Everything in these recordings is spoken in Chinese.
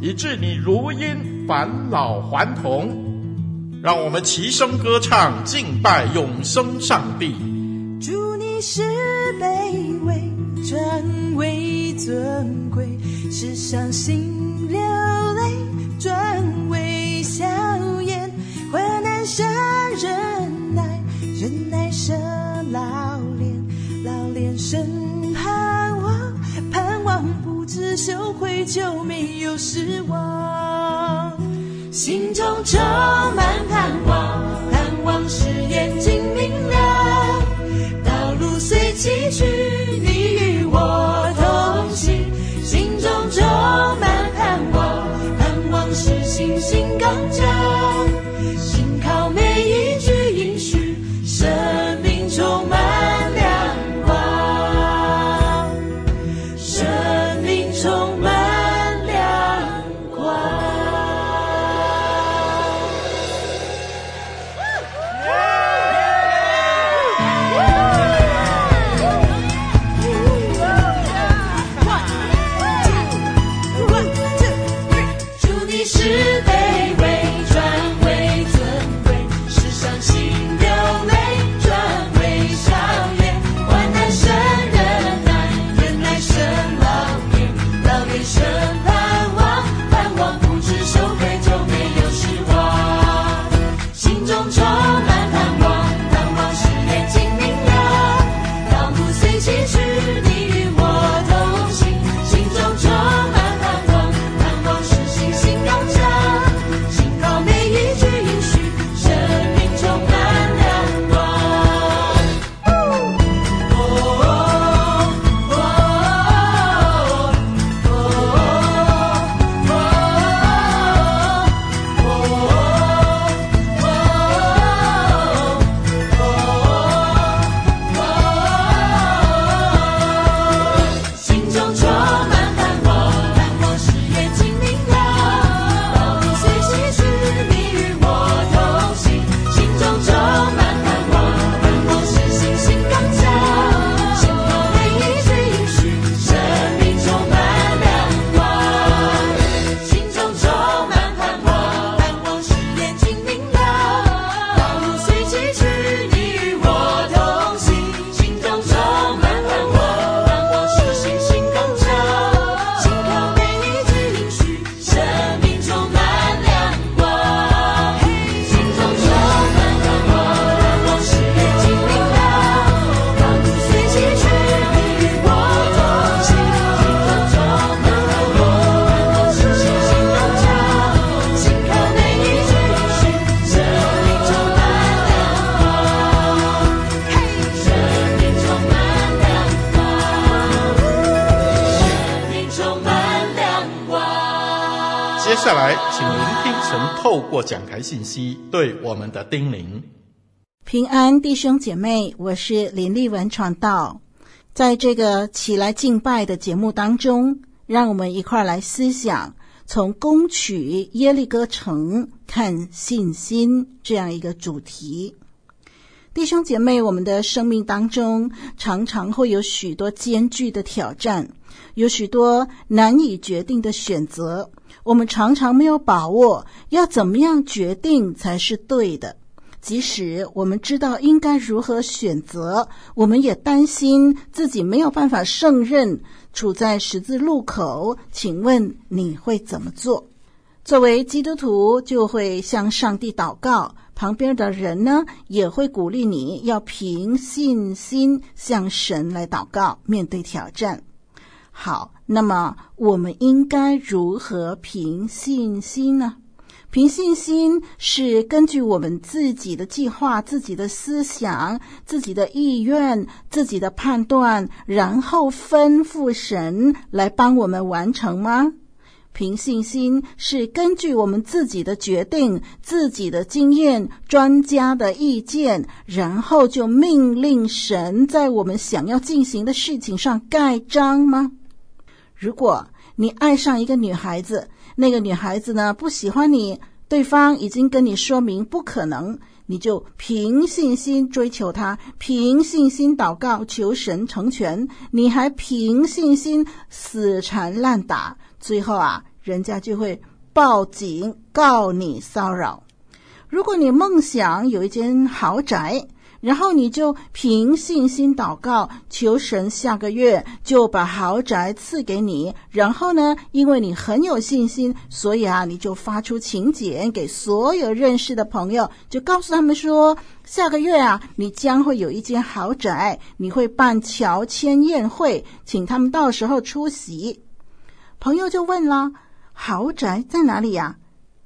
以致你如因返老还童。让我们齐声歌唱，敬拜永生上帝。主，你是卑微，转为尊贵；是伤心流泪，转为笑颜。患难生忍耐，忍耐生老练，老练生。不知羞愧，就没有失望。心中充满盼望，盼望是眼睛明亮。道路虽崎岖，你与我同行。心中充满盼望，盼望是信心更强。过讲台信息对我们的叮咛。平安，弟兄姐妹，我是林丽文传道。在这个起来敬拜的节目当中，让我们一块来思想，从攻取耶利哥城看信心这样一个主题。弟兄姐妹，我们的生命当中常常会有许多艰巨的挑战，有许多难以决定的选择。我们常常没有把握，要怎么样决定才是对的？即使我们知道应该如何选择，我们也担心自己没有办法胜任，处在十字路口。请问你会怎么做？作为基督徒，就会向上帝祷告。旁边的人呢，也会鼓励你要凭信心向神来祷告，面对挑战。好，那么我们应该如何凭信心呢？凭信心是根据我们自己的计划、自己的思想、自己的意愿、自己的判断，然后吩咐神来帮我们完成吗？凭信心是根据我们自己的决定、自己的经验、专家的意见，然后就命令神在我们想要进行的事情上盖章吗？如果你爱上一个女孩子，那个女孩子呢，不喜欢你，对方已经跟你说明不可能，你就凭信心追求她，凭信心祷告求神成全，你还凭信心死缠烂打。最后啊，人家就会报警告你骚扰。如果你梦想有一间豪宅，然后你就凭信心祷告，求神下个月就把豪宅赐给你。然后呢，因为你很有信心，所以啊，你就发出请柬给所有认识的朋友，就告诉他们说，下个月啊，你将会有一间豪宅，你会办乔迁宴会，请他们到时候出席。朋友就问了：“豪宅在哪里呀？”，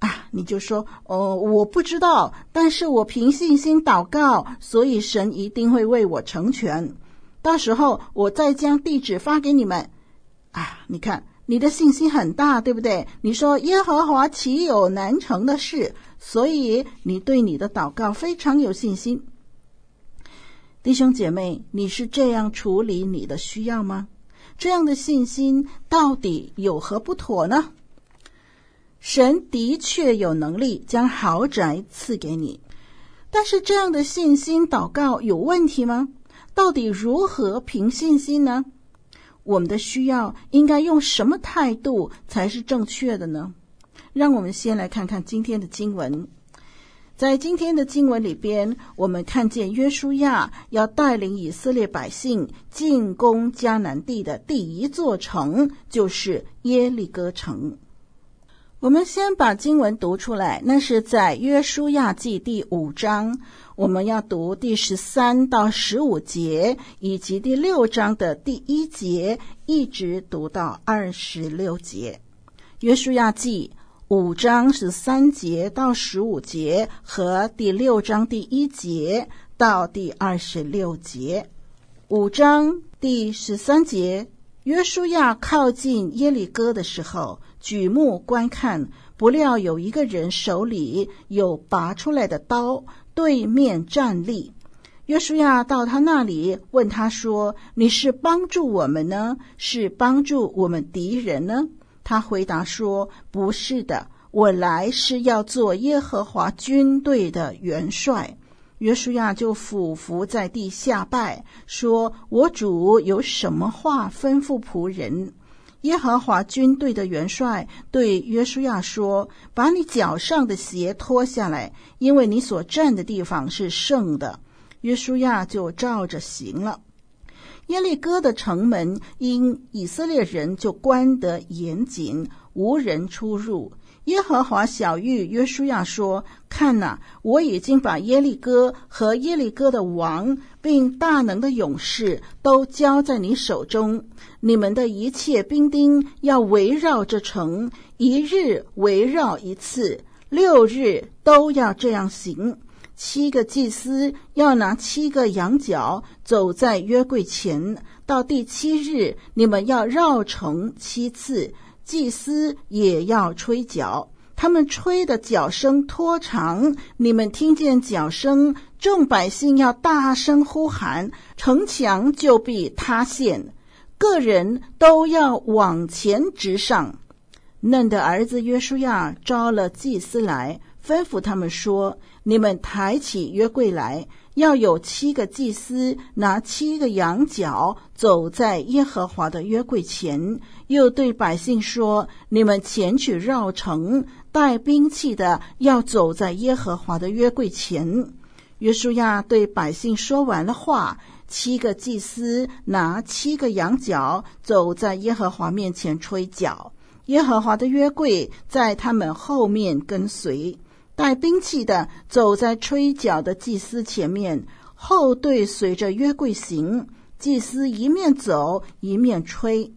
啊你就说：“哦，我不知道，但是我凭信心祷告，所以神一定会为我成全。到时候我再将地址发给你们。”啊，你看你的信心很大，对不对？你说耶和华岂有难成的事？所以你对你的祷告非常有信心。弟兄姐妹，你是这样处理你的需要吗？这样的信心到底有何不妥呢？神的确有能力将豪宅赐给你，但是这样的信心祷告有问题吗？到底如何凭信心呢？我们的需要应该用什么态度才是正确的呢？让我们先来看看今天的经文。在今天的经文里边，我们看见约书亚要带领以色列百姓进攻迦南地的第一座城，就是耶利哥城。我们先把经文读出来，那是在约书亚记第五章，我们要读第十三到十五节，以及第六章的第一节，一直读到二十六节。约书亚记。五章十三节到十五节和第六章第一节到第二十六节。五章第十三节，约书亚靠近耶利哥的时候，举目观看，不料有一个人手里有拔出来的刀，对面站立。约书亚到他那里，问他说：“你是帮助我们呢，是帮助我们敌人呢？”他回答说：“不是的，我来是要做耶和华军队的元帅。”约书亚就俯伏在地下拜，说：“我主有什么话吩咐仆人？”耶和华军队的元帅对约书亚说：“把你脚上的鞋脱下来，因为你所站的地方是圣的。”约书亚就照着行了。耶利哥的城门因以色列人就关得严谨，无人出入。耶和华小玉约书亚说：“看哪，我已经把耶利哥和耶利哥的王，并大能的勇士都交在你手中。你们的一切兵丁要围绕这城，一日围绕一次，六日都要这样行。”七个祭司要拿七个羊角走在约柜前，到第七日，你们要绕城七次，祭司也要吹角，他们吹的角声拖长，你们听见角声，众百姓要大声呼喊，城墙就必塌陷，个人都要往前直上。嫩的儿子约书亚招了祭司来，吩咐他们说。你们抬起约柜来，要有七个祭司拿七个羊角走在耶和华的约柜前，又对百姓说：“你们前去绕城，带兵器的要走在耶和华的约柜前。约书亚对百姓说完了话，七个祭司拿七个羊角，走在耶和华面前吹角。耶和华的约柜在他们后面跟随，带兵器的走在吹角的祭司前面，后队随着约柜行。祭司一面走一面吹。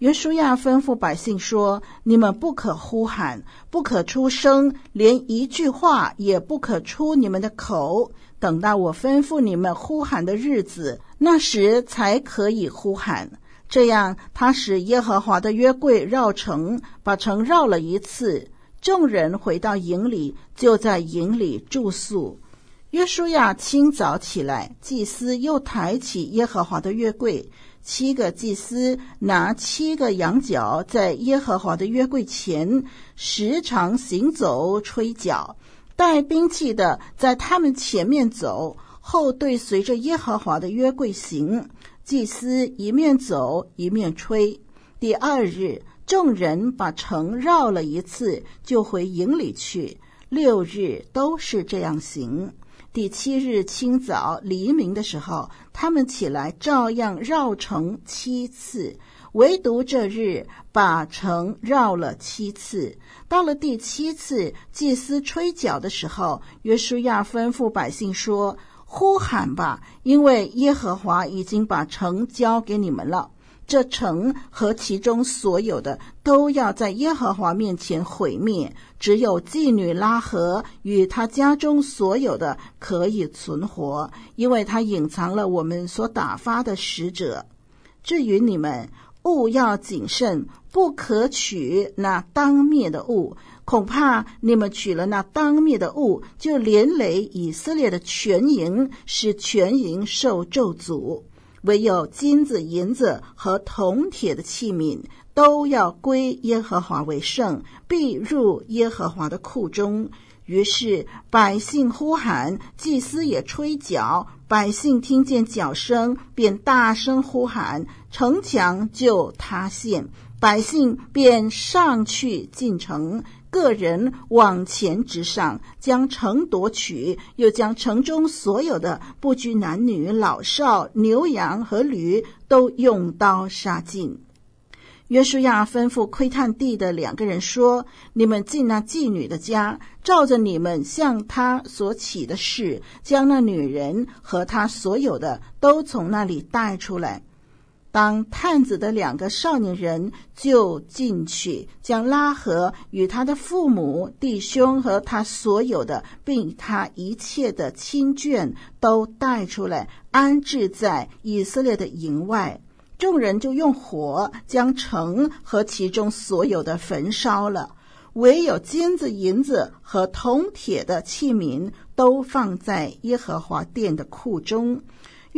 约书亚吩咐百姓说：“你们不可呼喊，不可出声，连一句话也不可出你们的口。等到我吩咐你们呼喊的日子，那时才可以呼喊。”这样，他使耶和华的约柜绕城，把城绕了一次。众人回到营里，就在营里住宿。约书亚清早起来，祭司又抬起耶和华的约柜，七个祭司拿七个羊角，在耶和华的约柜前时常行走，吹角，带兵器的在他们前面走，后队随着耶和华的约柜行。祭司一面走一面吹。第二日，众人把城绕了一次，就回营里去。六日都是这样行。第七日清早黎明的时候，他们起来照样绕城七次，唯独这日把城绕了七次。到了第七次，祭司吹角的时候，约书亚吩咐百姓说。呼喊吧，因为耶和华已经把城交给你们了。这城和其中所有的都要在耶和华面前毁灭，只有妓女拉合与她家中所有的可以存活，因为他隐藏了我们所打发的使者。至于你们，务要谨慎，不可取那当灭的物。恐怕你们取了那当灭的物，就连累以色列的全营，使全营受咒诅。唯有金子、银子和铜铁的器皿，都要归耶和华为圣，必入耶和华的库中。于是百姓呼喊，祭司也吹角，百姓听见角声，便大声呼喊，城墙就塌陷，百姓便上去进城。个人往前直上，将城夺取，又将城中所有的不拘男女、老少、牛羊和驴都用刀杀尽。约书亚吩咐窥探地的两个人说：“你们进那妓女的家，照着你们向她所起的誓，将那女人和她所有的都从那里带出来。”当探子的两个少年人就进去，将拉合与他的父母、弟兄和他所有的，并他一切的亲眷都带出来，安置在以色列的营外。众人就用火将城和其中所有的焚烧了，唯有金子、银子和铜铁的器皿都放在耶和华殿的库中。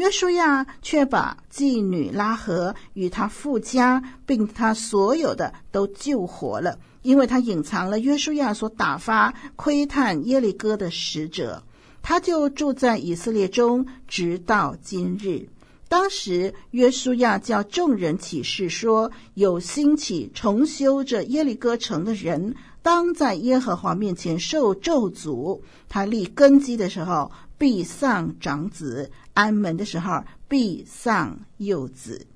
约书亚却把妓女拉合与他父家，并他所有的都救活了，因为他隐藏了约书亚所打发窥探耶利哥的使者。他就住在以色列中，直到今日。当时约书亚叫众人起誓说：有兴起重修这耶利哥城的人，当在耶和华面前受咒诅。他立根基的时候，必丧长子。安门的时候，必丧幼子。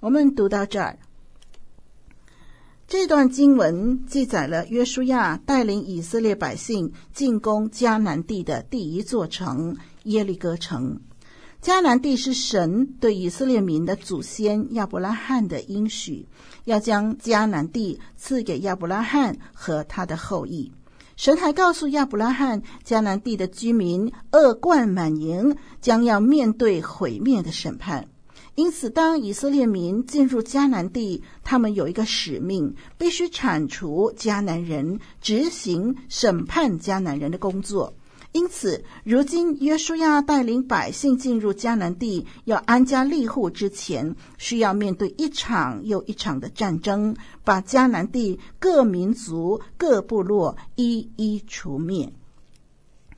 我们读到这儿，这段经文记载了约书亚带领以色列百姓进攻迦南地的第一座城耶利哥城。迦南地是神对以色列民的祖先亚伯拉罕的应许，要将迦南地赐给亚伯拉罕和他的后裔。神还告诉亚伯拉罕，迦南地的居民恶贯满盈，将要面对毁灭的审判。因此，当以色列民进入迦南地，他们有一个使命，必须铲除迦南人，执行审判迦南人的工作。因此，如今约书亚带领百姓进入迦南地，要安家立户之前，需要面对一场又一场的战争，把迦南地各民族、各部落一一除灭。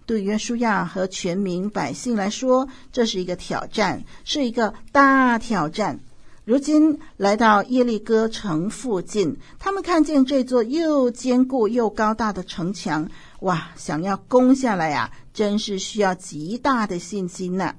对约书亚和全民百姓来说，这是一个挑战，是一个大挑战。如今来到耶利哥城附近，他们看见这座又坚固又高大的城墙。哇，想要攻下来呀、真是需要极大的信心呢。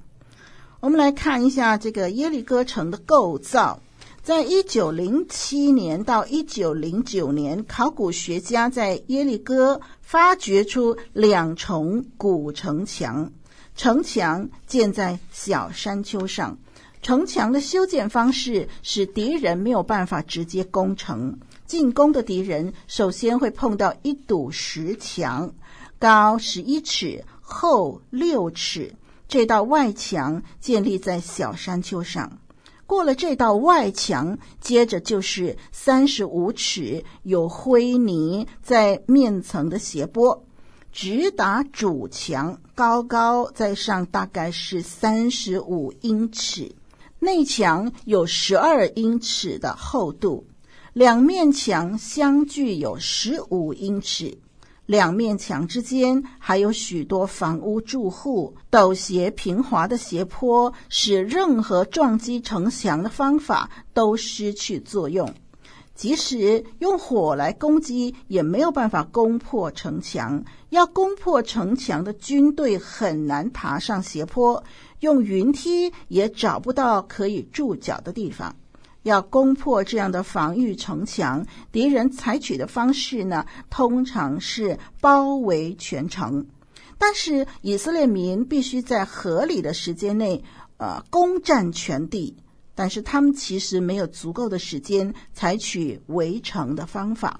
我们来看一下这个耶利哥城的构造。在一九零七年到一九零九年，考古学家在耶利哥发掘出两重古城墙，城墙建在小山丘上。城墙的修建方式使敌人没有办法直接攻城。进攻的敌人首先会碰到一堵石墙，高十一尺，厚六尺。这道外墙建立在小山丘上。过了这道外墙，接着就是三十五尺有灰泥在面层的斜坡，直达主墙，高高在上，大概是三十五英尺。内墙有十二英尺的厚度，两面墙相距有十五英尺。两面墙之间还有许多房屋住户，陡斜平滑的斜坡使任何撞击城墙的方法都失去作用。即使用火来攻击，也没有办法攻破城墙。要攻破城墙的军队很难爬上斜坡，用云梯也找不到可以驻脚的地方。要攻破这样的防御城墙，敌人采取的方式呢，通常是包围全城。但是以色列民必须在合理的时间内，呃，攻占全地。但是他们其实没有足够的时间采取围城的方法。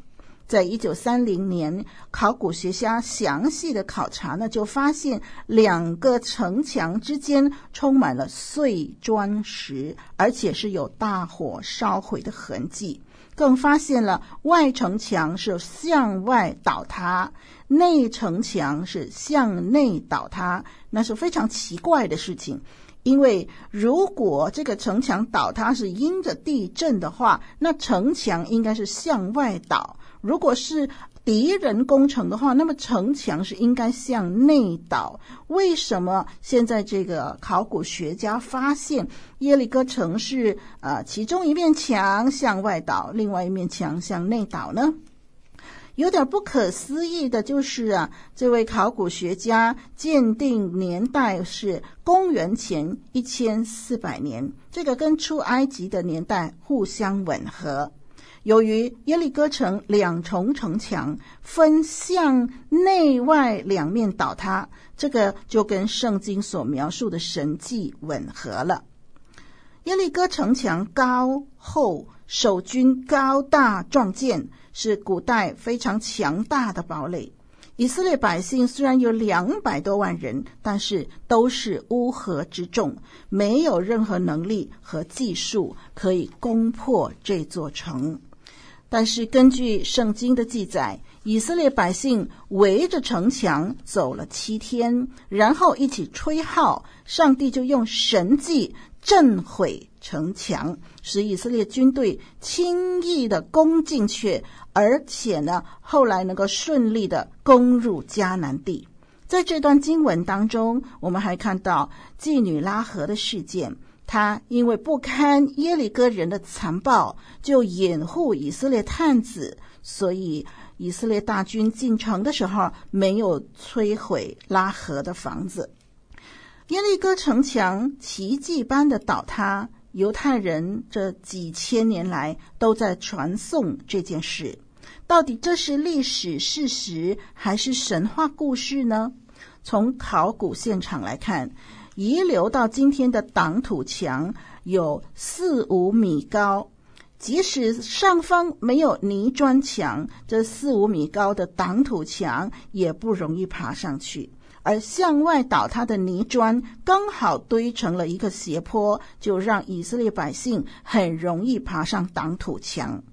在一九三零年，考古学家详细的考察呢，就发现两个城墙之间充满了碎砖石，而且是有大火烧毁的痕迹。更发现了外城墙是向外倒塌，内城墙是向内倒塌，那是非常奇怪的事情。因为如果这个城墙倒塌是因着地震的话，那城墙应该是向外倒。如果是敌人攻城的话，那么城墙是应该向内倒。为什么现在这个考古学家发现耶利哥城是呃其中一面墙向外倒，另外一面墙向内倒呢？有点不可思议的就是啊，这位考古学家鉴定年代是公元前一千四百年，这个跟出埃及的年代互相吻合。由于耶利哥城两重城墙分向内外两面倒塌，这个就跟圣经所描述的神迹吻合了。耶利哥城墙高厚，守军高大壮健，是古代非常强大的堡垒。以色列百姓虽然有两百多万人，但是都是乌合之众，没有任何能力和技术可以攻破这座城。但是根据圣经的记载，以色列百姓围着城墙走了七天，然后一起吹号，上帝就用神迹震毁城墙，使以色列军队轻易地攻进去，而且呢，后来能够顺利地攻入迦南地。在这段经文当中，我们还看到妓女拉合的事件。他因为不堪耶利哥人的残暴，就掩护以色列探子，所以以色列大军进城的时候没有摧毁拉合的房子。耶利哥城墙奇迹般的倒塌，犹太人这几千年来都在传颂这件事。到底这是历史事实还是神话故事呢？从考古现场来看。遗留到今天的挡土墙有四五米高，即使上方没有泥砖墙，这四五米高的挡土墙也不容易爬上去。而向外倒塌的泥砖刚好堆成了一个斜坡，就让以色列百姓很容易爬上挡土墙。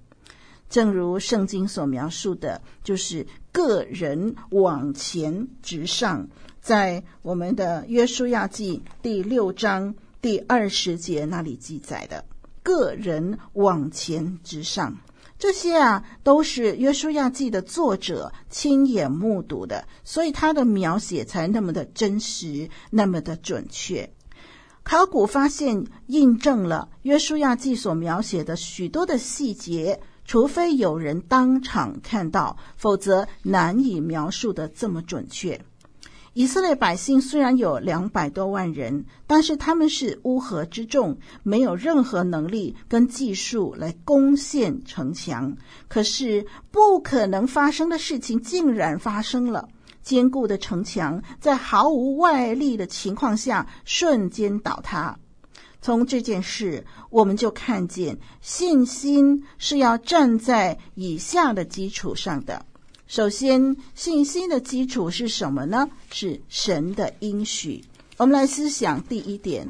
正如圣经所描述的，就是个人往前直上。在我们的约书亚记第六章第二十节那里记载的，个人往前直上，这些啊都是约书亚记的作者亲眼目睹的，所以他的描写才那么的真实，那么的准确。考古发现印证了约书亚记所描写的许多的细节。除非有人当场看到，否则难以描述得这么准确。以色列百姓虽然有两百多万人，但是他们是乌合之众，没有任何能力跟技术来攻陷城墙。可是不可能发生的事情竟然发生了，坚固的城墙在毫无外力的情况下瞬间倒塌。从这件事，我们就看见信心是要站在以下的基础上的。首先，信心的基础是什么呢？是神的应许。我们来思想第一点，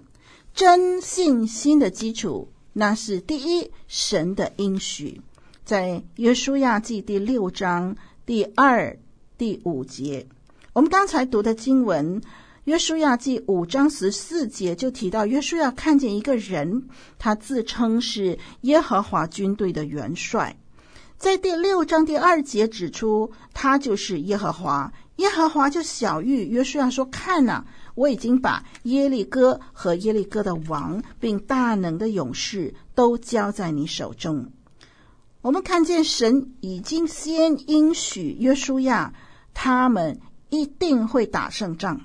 真信心的基础，那是第一，神的应许。在约书亚记第六章第二、第五节，我们刚才读的经文，约书亚记五章十四节就提到，约书亚看见一个人，他自称是耶和华军队的元帅。在第六章第二节指出，他就是耶和华。耶和华就晓諭约书亚说：“看哪，我已经把耶利哥和耶利哥的王，并大能的勇士都交在你手中。”我们看见神已经先应许约书亚，他们一定会打胜仗。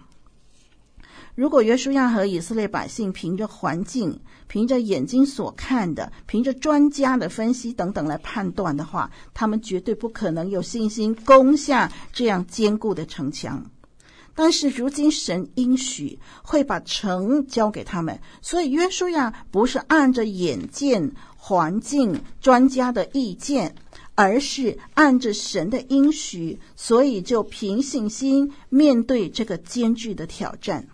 如果约书亚和以色列百姓凭着环境、凭着眼睛所看的、凭着专家的分析等等来判断的话，他们绝对不可能有信心攻下这样坚固的城墙。但是如今神应许会把城交给他们，所以约书亚不是按着眼见、环境、专家的意见，而是按着神的应许，所以就凭信心面对这个艰巨的挑战。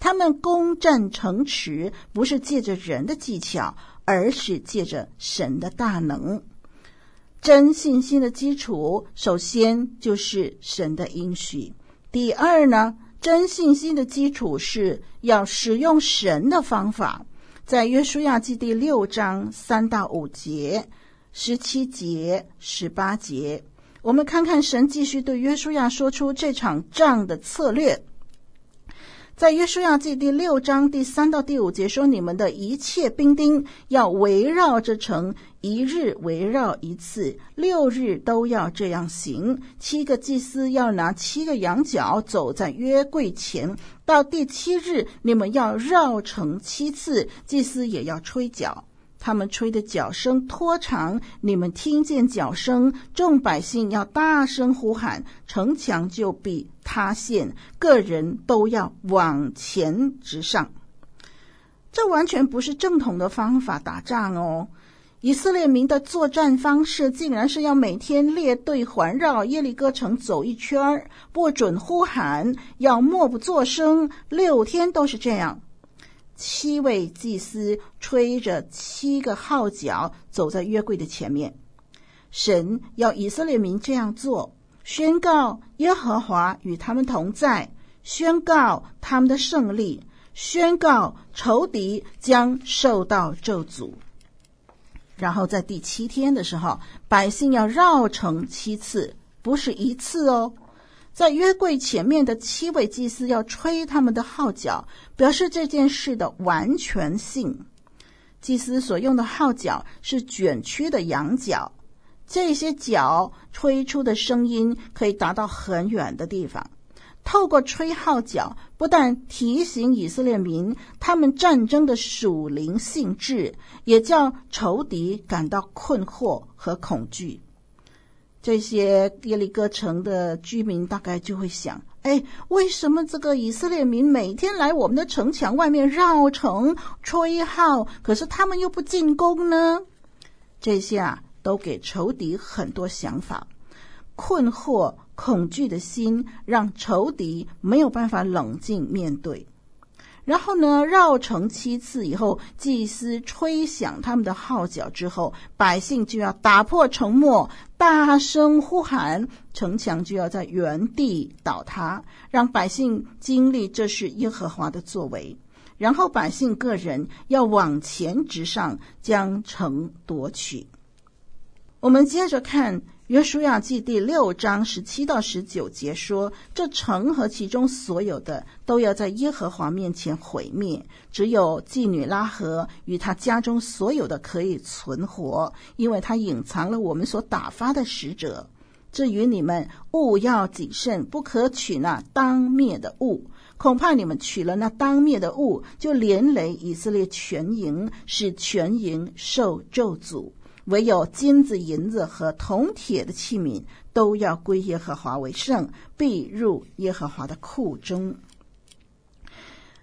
他们攻占城池，不是借着人的技巧，而是借着神的大能。真信心的基础，首先就是神的应许。第二呢，真信心的基础是要使用神的方法。在约书亚记第六章三到五节、十七节、十八节，我们看看神继续对约书亚说出这场仗的策略。在约书亚记第六章第三到第五节说：“你们的一切兵丁要围绕着城，一日围绕一次，六日都要这样行。七个祭司要拿七个羊角走在约柜前，到第七日，你们要绕城七次，祭司也要吹角。”他们吹的角声拖长，你们听见角声，众百姓要大声呼喊，城墙就必塌陷，个人都要往前直上。这完全不是正统的方法打仗哦！以色列民的作战方式，竟然是要每天列队环绕耶利哥城走一圈，不准呼喊，要默不作声，六天都是这样。七位祭司吹着七个号角，走在约柜的前面。神要以色列民这样做，宣告耶和华与他们同在，宣告他们的胜利，宣告仇敌将受到咒诅。然后在第七天的时候，百姓要绕城七次，不是一次哦。在约柜前面的七位祭司要吹他们的号角，表示这件事的完全性。祭司所用的号角是卷曲的羊角，这些角吹出的声音可以达到很远的地方。透过吹号角，不但提醒以色列民他们战争的属灵性质，也叫仇敌感到困惑和恐惧。这些耶利哥城的居民大概就会想：哎，为什么这个以色列民每天来我们的城墙外面绕城吹号，可是他们又不进攻呢？这些啊，都给仇敌很多想法，困惑、恐惧的心，让仇敌没有办法冷静面对。然后呢，绕城七次以后，祭司吹响他们的号角之后，百姓就要打破沉默，大声呼喊，城墙就要在原地倒塌，让百姓经历这是耶和华的作为。然后百姓个人要往前直上，将城夺取。我们接着看约书亚记第六章十七到十九节说：“这城和其中所有的都要在耶和华面前毁灭，只有妓女拉合与他家中所有的可以存活，因为他隐藏了我们所打发的使者。至于你们，务要谨慎，不可取那当灭的物，恐怕你们取了那当灭的物，就连累以色列全营，使全营受咒诅。”唯有金子、银子和铜铁的器皿都要归耶和华为圣，必入耶和华的库中。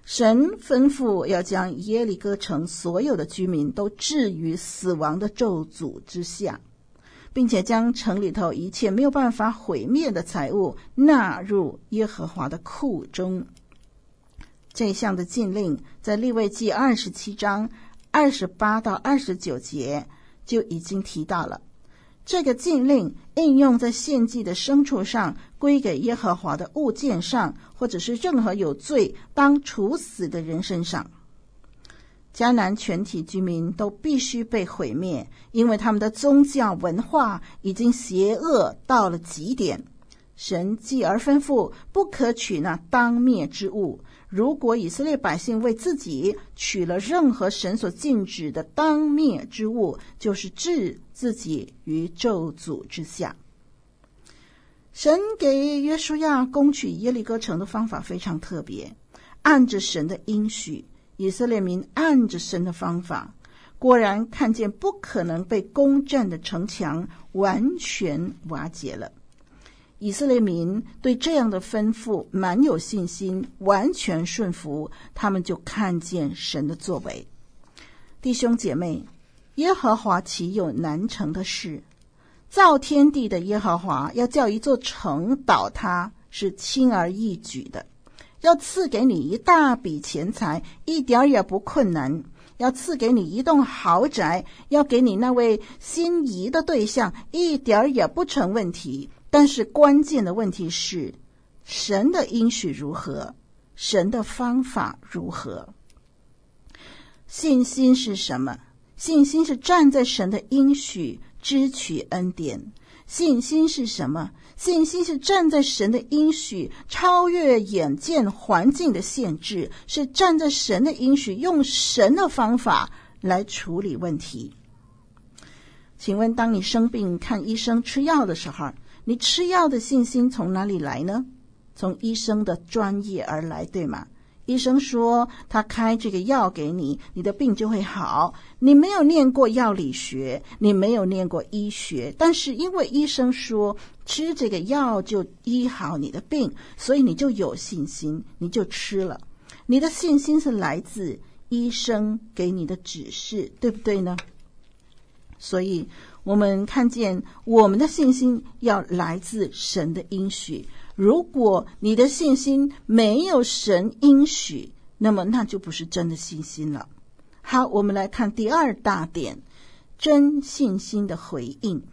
神吩咐要将耶利哥城所有的居民都置于死亡的咒诅之下，并且将城里头一切没有办法毁灭的财物纳入耶和华的库中。这项的禁令在立位记二十七章二十八到二十九节。就已经提到了，这个禁令应用在献祭的牲畜上、归给耶和华的物件上，或者是任何有罪当处死的人身上。迦南全体居民都必须被毁灭，因为他们的宗教文化已经邪恶到了极点。神继而吩咐，不可取那当灭之物。如果以色列百姓为自己取了任何神所禁止的当灭之物，就是置自己于咒诅之下。神给约书亚攻取耶利哥城的方法非常特别，按着神的应许，以色列民按着神的方法，果然看见不可能被攻占的城墙完全瓦解了。以色列民对这样的吩咐满有信心，完全顺服，他们就看见神的作为。弟兄姐妹，耶和华岂有难成的事？造天地的耶和华要叫一座城倒塌，是轻而易举的；要赐给你一大笔钱财，一点儿也不困难；要赐给你一栋豪宅，要给你那位心仪的对象，一点儿也不成问题。但是关键的问题是，神的应许如何？神的方法如何？信心是什么？信心是站在神的应许，支取恩典。信心是什么？信心是站在神的应许，超越眼见环境的限制，是站在神的应许，用神的方法来处理问题。请问，当你生病看医生吃药的时候，你吃药的信心从哪里来呢？从医生的专业而来，对吗？医生说他开这个药给你，你的病就会好。你没有念过药理学，你没有念过医学，但是因为医生说吃这个药就医好你的病，所以你就有信心，你就吃了。你的信心是来自医生给你的指示，对不对呢？所以。我们看见我们的信心要来自神的应许。如果你的信心没有神应许，那么那就不是真的信心了。好，我们来看第二大点：真信心的回应。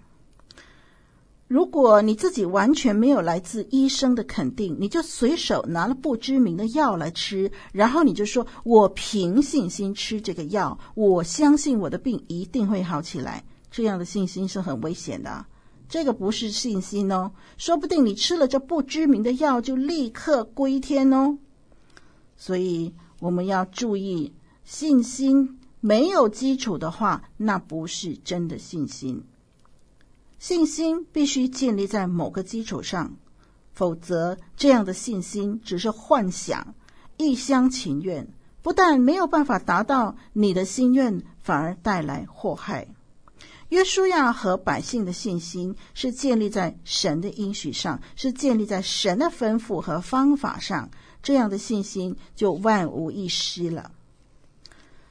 如果你自己完全没有来自医生的肯定，你就随手拿了不知名的药来吃，然后你就说：“我凭信心吃这个药，我相信我的病一定会好起来。”这样的信心是很危险的，这个不是信心哦，说不定你吃了这不知名的药就立刻归天哦。所以我们要注意，信心没有基础的话，那不是真的信心。信心必须建立在某个基础上，否则这样的信心只是幻想、一厢情愿，不但没有办法达到你的心愿，反而带来祸害。约书亚和百姓的信心是建立在神的应许上，是建立在神的吩咐和方法上，这样的信心就万无一失了。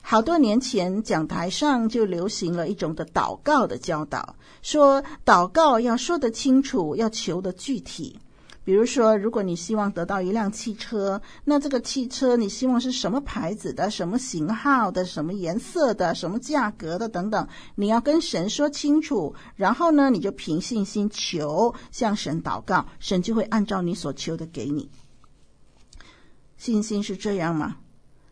好多年前，讲台上就流行了一种的祷告的教导，说祷告要说得清楚，要求得具体。比如说，如果你希望得到一辆汽车，那这个汽车你希望是什么牌子的、什么型号的、什么颜色的、什么价格的等等，你要跟神说清楚。然后呢，你就凭信心求，向神祷告，神就会按照你所求的给你。信心是这样吗？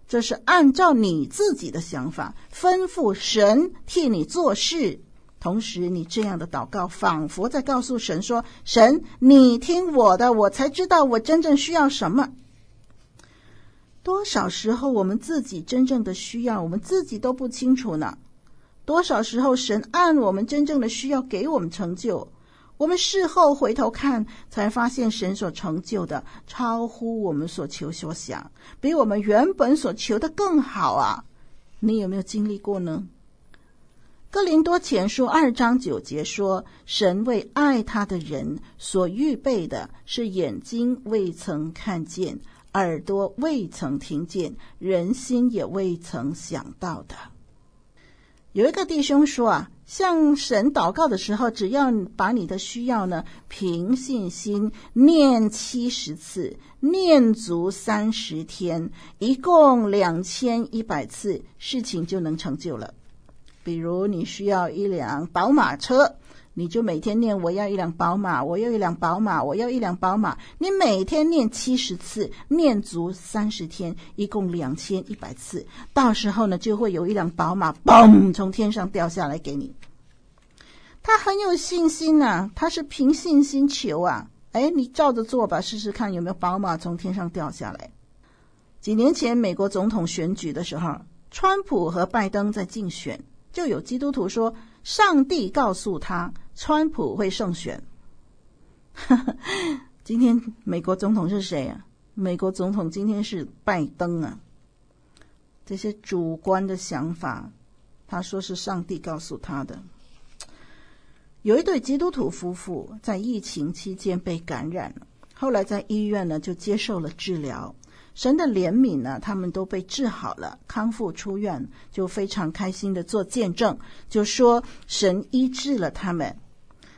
这，是按照你自己的想法，吩咐神替你做事，同时，你这样的祷告，仿佛在告诉神说：“神，你听我的，我才知道我真正需要什么。”多少时候，我们自己真正的需要，我们自己都不清楚呢？多少时候，神按我们真正的需要给我们成就，我们事后回头看，才发现神所成就的超乎我们所求所想，比我们原本所求的更好啊！你有没有经历过呢？哥林多前书二章九节说：“神为爱他的人所预备的是眼睛未曾看见，耳朵未曾听见，人心也未曾想到的。”有一个弟兄说啊，向神祷告的时候，只要把你的需要呢，凭信心念七十次，念足三十天，一共两千一百次，事情就能成就了。比如你需要一辆宝马车，你就每天念我要一辆宝马，我要一辆宝马，我要一辆宝马。你每天念七十次，念足三十天，一共两千一百次。到时候呢，就会有一辆宝马，嘣，从天上掉下来给你。他很有信心呐、啊，他是凭信心求啊。哎，你照着做吧，试试看有没有宝马从天上掉下来。几年前美国总统选举的时候，川普和拜登在竞选。就有基督徒说，上帝告诉他，川普会胜选。今天美国总统是谁啊？美国总统今天是拜登啊。这些主观的想法，他说是上帝告诉他的。有一对基督徒夫妇在疫情期间被感染了，后来在医院呢就接受了治疗。神的怜悯呢，他们都被治好了，康复出院，就非常开心的做见证，就说神医治了他们。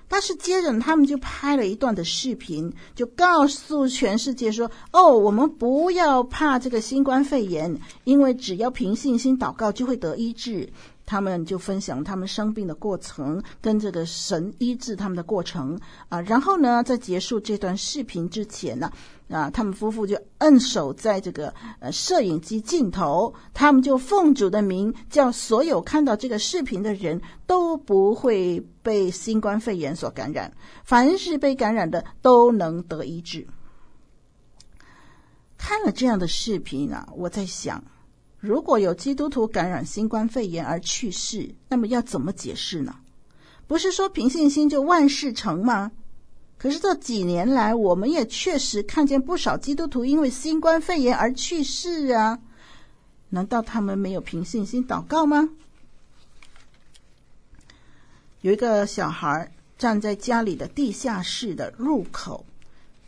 但是接着他们就拍了一段的视频，就告诉全世界说：“哦，我们不要怕这个新冠肺炎，因为只要凭信心祷告就会得医治。”他们就分享他们生病的过程，跟这个神医治他们的过程啊。然后呢，在结束这段视频之前呢，啊他们夫妇就摁手在这个呃摄影机镜头，他们就奉主的名，叫所有看到这个视频的人都不会被新冠肺炎所感染，凡是被感染的都能得医治。看了这样的视频啊，我在想。如果有基督徒感染新冠肺炎而去世，那么要怎么解释呢？不是说凭信心就万事成吗？可是这几年来，我们也确实看见不少基督徒因为新冠肺炎而去世啊。难道他们没有凭信心祷告吗？有一个小孩站在家里的地下室的入口，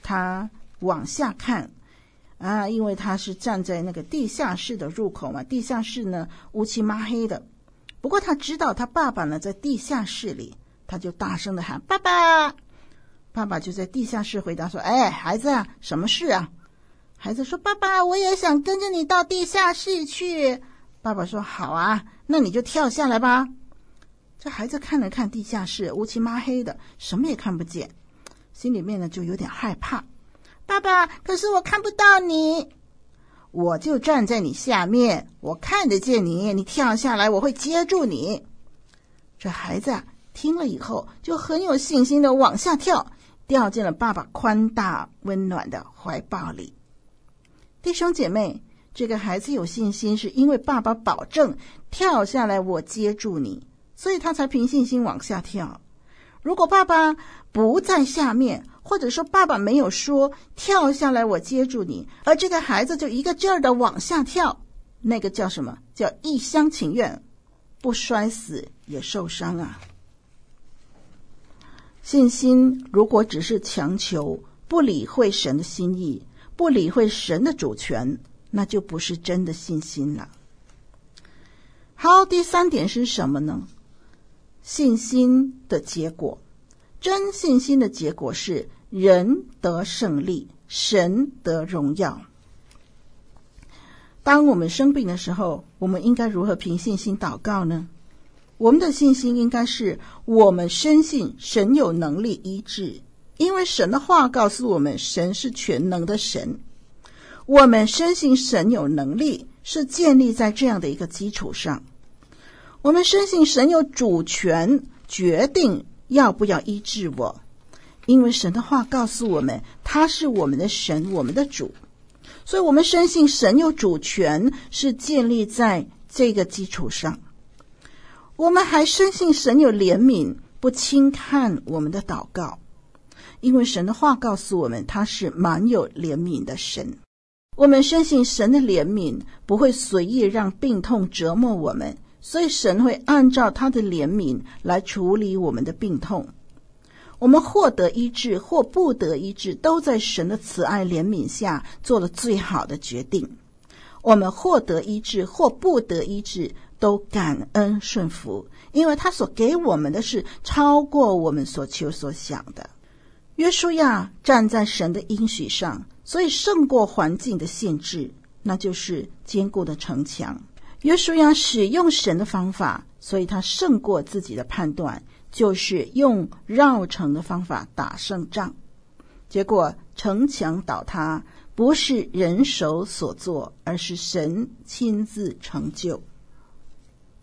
他往下看。啊，因为他是站在那个地下室的入口嘛，地下室呢乌漆抹黑的。不过他知道他爸爸呢在地下室里，他就大声的喊：“爸爸！”爸爸就在地下室回答说：“哎，孩子啊，什么事啊？”孩子说：“爸爸，我也想跟着你到地下室去。”爸爸说：“好啊，那你就跳下来吧。”这孩子看了看地下室乌漆抹黑的，什么也看不见，心里面呢就有点害怕。爸爸，可是我看不到你，我就站在你下面，我看得见你。你跳下来，我会接住你。这孩子啊，听了以后就很有信心的往下跳，掉进了爸爸宽大温暖的怀抱里。弟兄姐妹，这个孩子有信心，是因为爸爸保证跳下来，我接住你，所以他才凭信心往下跳。如果爸爸不在下面，或者说爸爸没有说跳下来，我接住你，而这个孩子就一个劲儿的往下跳，那个叫什么？叫一厢情愿，不摔死也受伤啊！信心如果只是强求，不理会神的心意，不理会神的主权，那就不是真的信心了。好，第三点是什么呢？信心的结果。真信心的结果是人得胜利，神得荣耀。当我们生病的时候，我们应该如何凭信心祷告呢？我们的信心应该是我们深信神有能力医治，因为神的话告诉我们，神是全能的神。我们深信神有能力，是建立在这样的一个基础上。我们深信神有主权。决定要不要医治我，因为神的话告诉我们，他是我们的神，我们的主，所以我们深信神有主权，是建立在这个基础上。我们还深信神有怜悯，不轻看我们的祷告，因为神的话告诉我们，他是满有怜悯的神。我们深信神的怜悯不会随意让病痛折磨我们，所以神会按照他的怜悯来处理我们的病痛。我们获得医治或不得医治，都在神的慈爱怜悯下做了最好的决定。我们获得医治或不得医治，都感恩顺服，因为他所给我们的是超过我们所求所想的。约书亚站在神的应许上。所以胜过环境的限制，那就是坚固的城墙。约书亚使用神的方法，所以他胜过自己的判断，就是用绕城的方法打胜仗。结果城墙倒塌，不是人手所做，而是神亲自成就。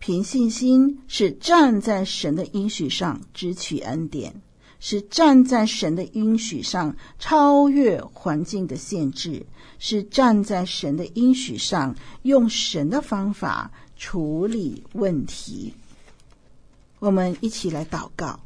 凭信心是站在神的应许上，支取恩典。是站在神的应许上，超越环境的限制；是站在神的应许上，用神的方法处理问题。我们一起来祷告，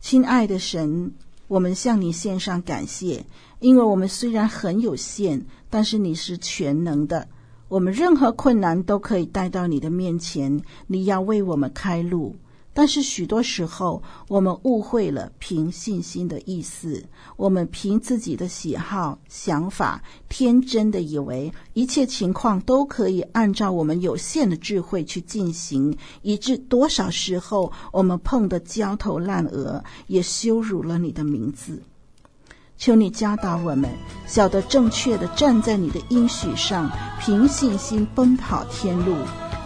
亲爱的神，我们向你献上感谢，因为我们虽然很有限，但是你是全能的，我们任何困难都可以带到你的面前，你要为我们开路。但是许多时候，我们误会了凭信心的意思。我们凭自己的喜好、想法，天真的以为一切情况都可以按照我们有限的智慧去进行，以致多少时候我们碰得焦头烂额，也羞辱了你的名字。求你教导我们，晓得正确的站在你的应许上，凭信心奔跑天路，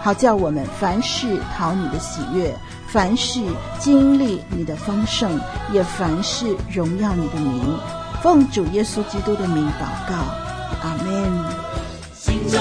好叫我们凡事讨你的喜悦。凡事经历你的丰盛，也凡事荣耀你的名，奉主耶稣基督的名祷告，阿门。心中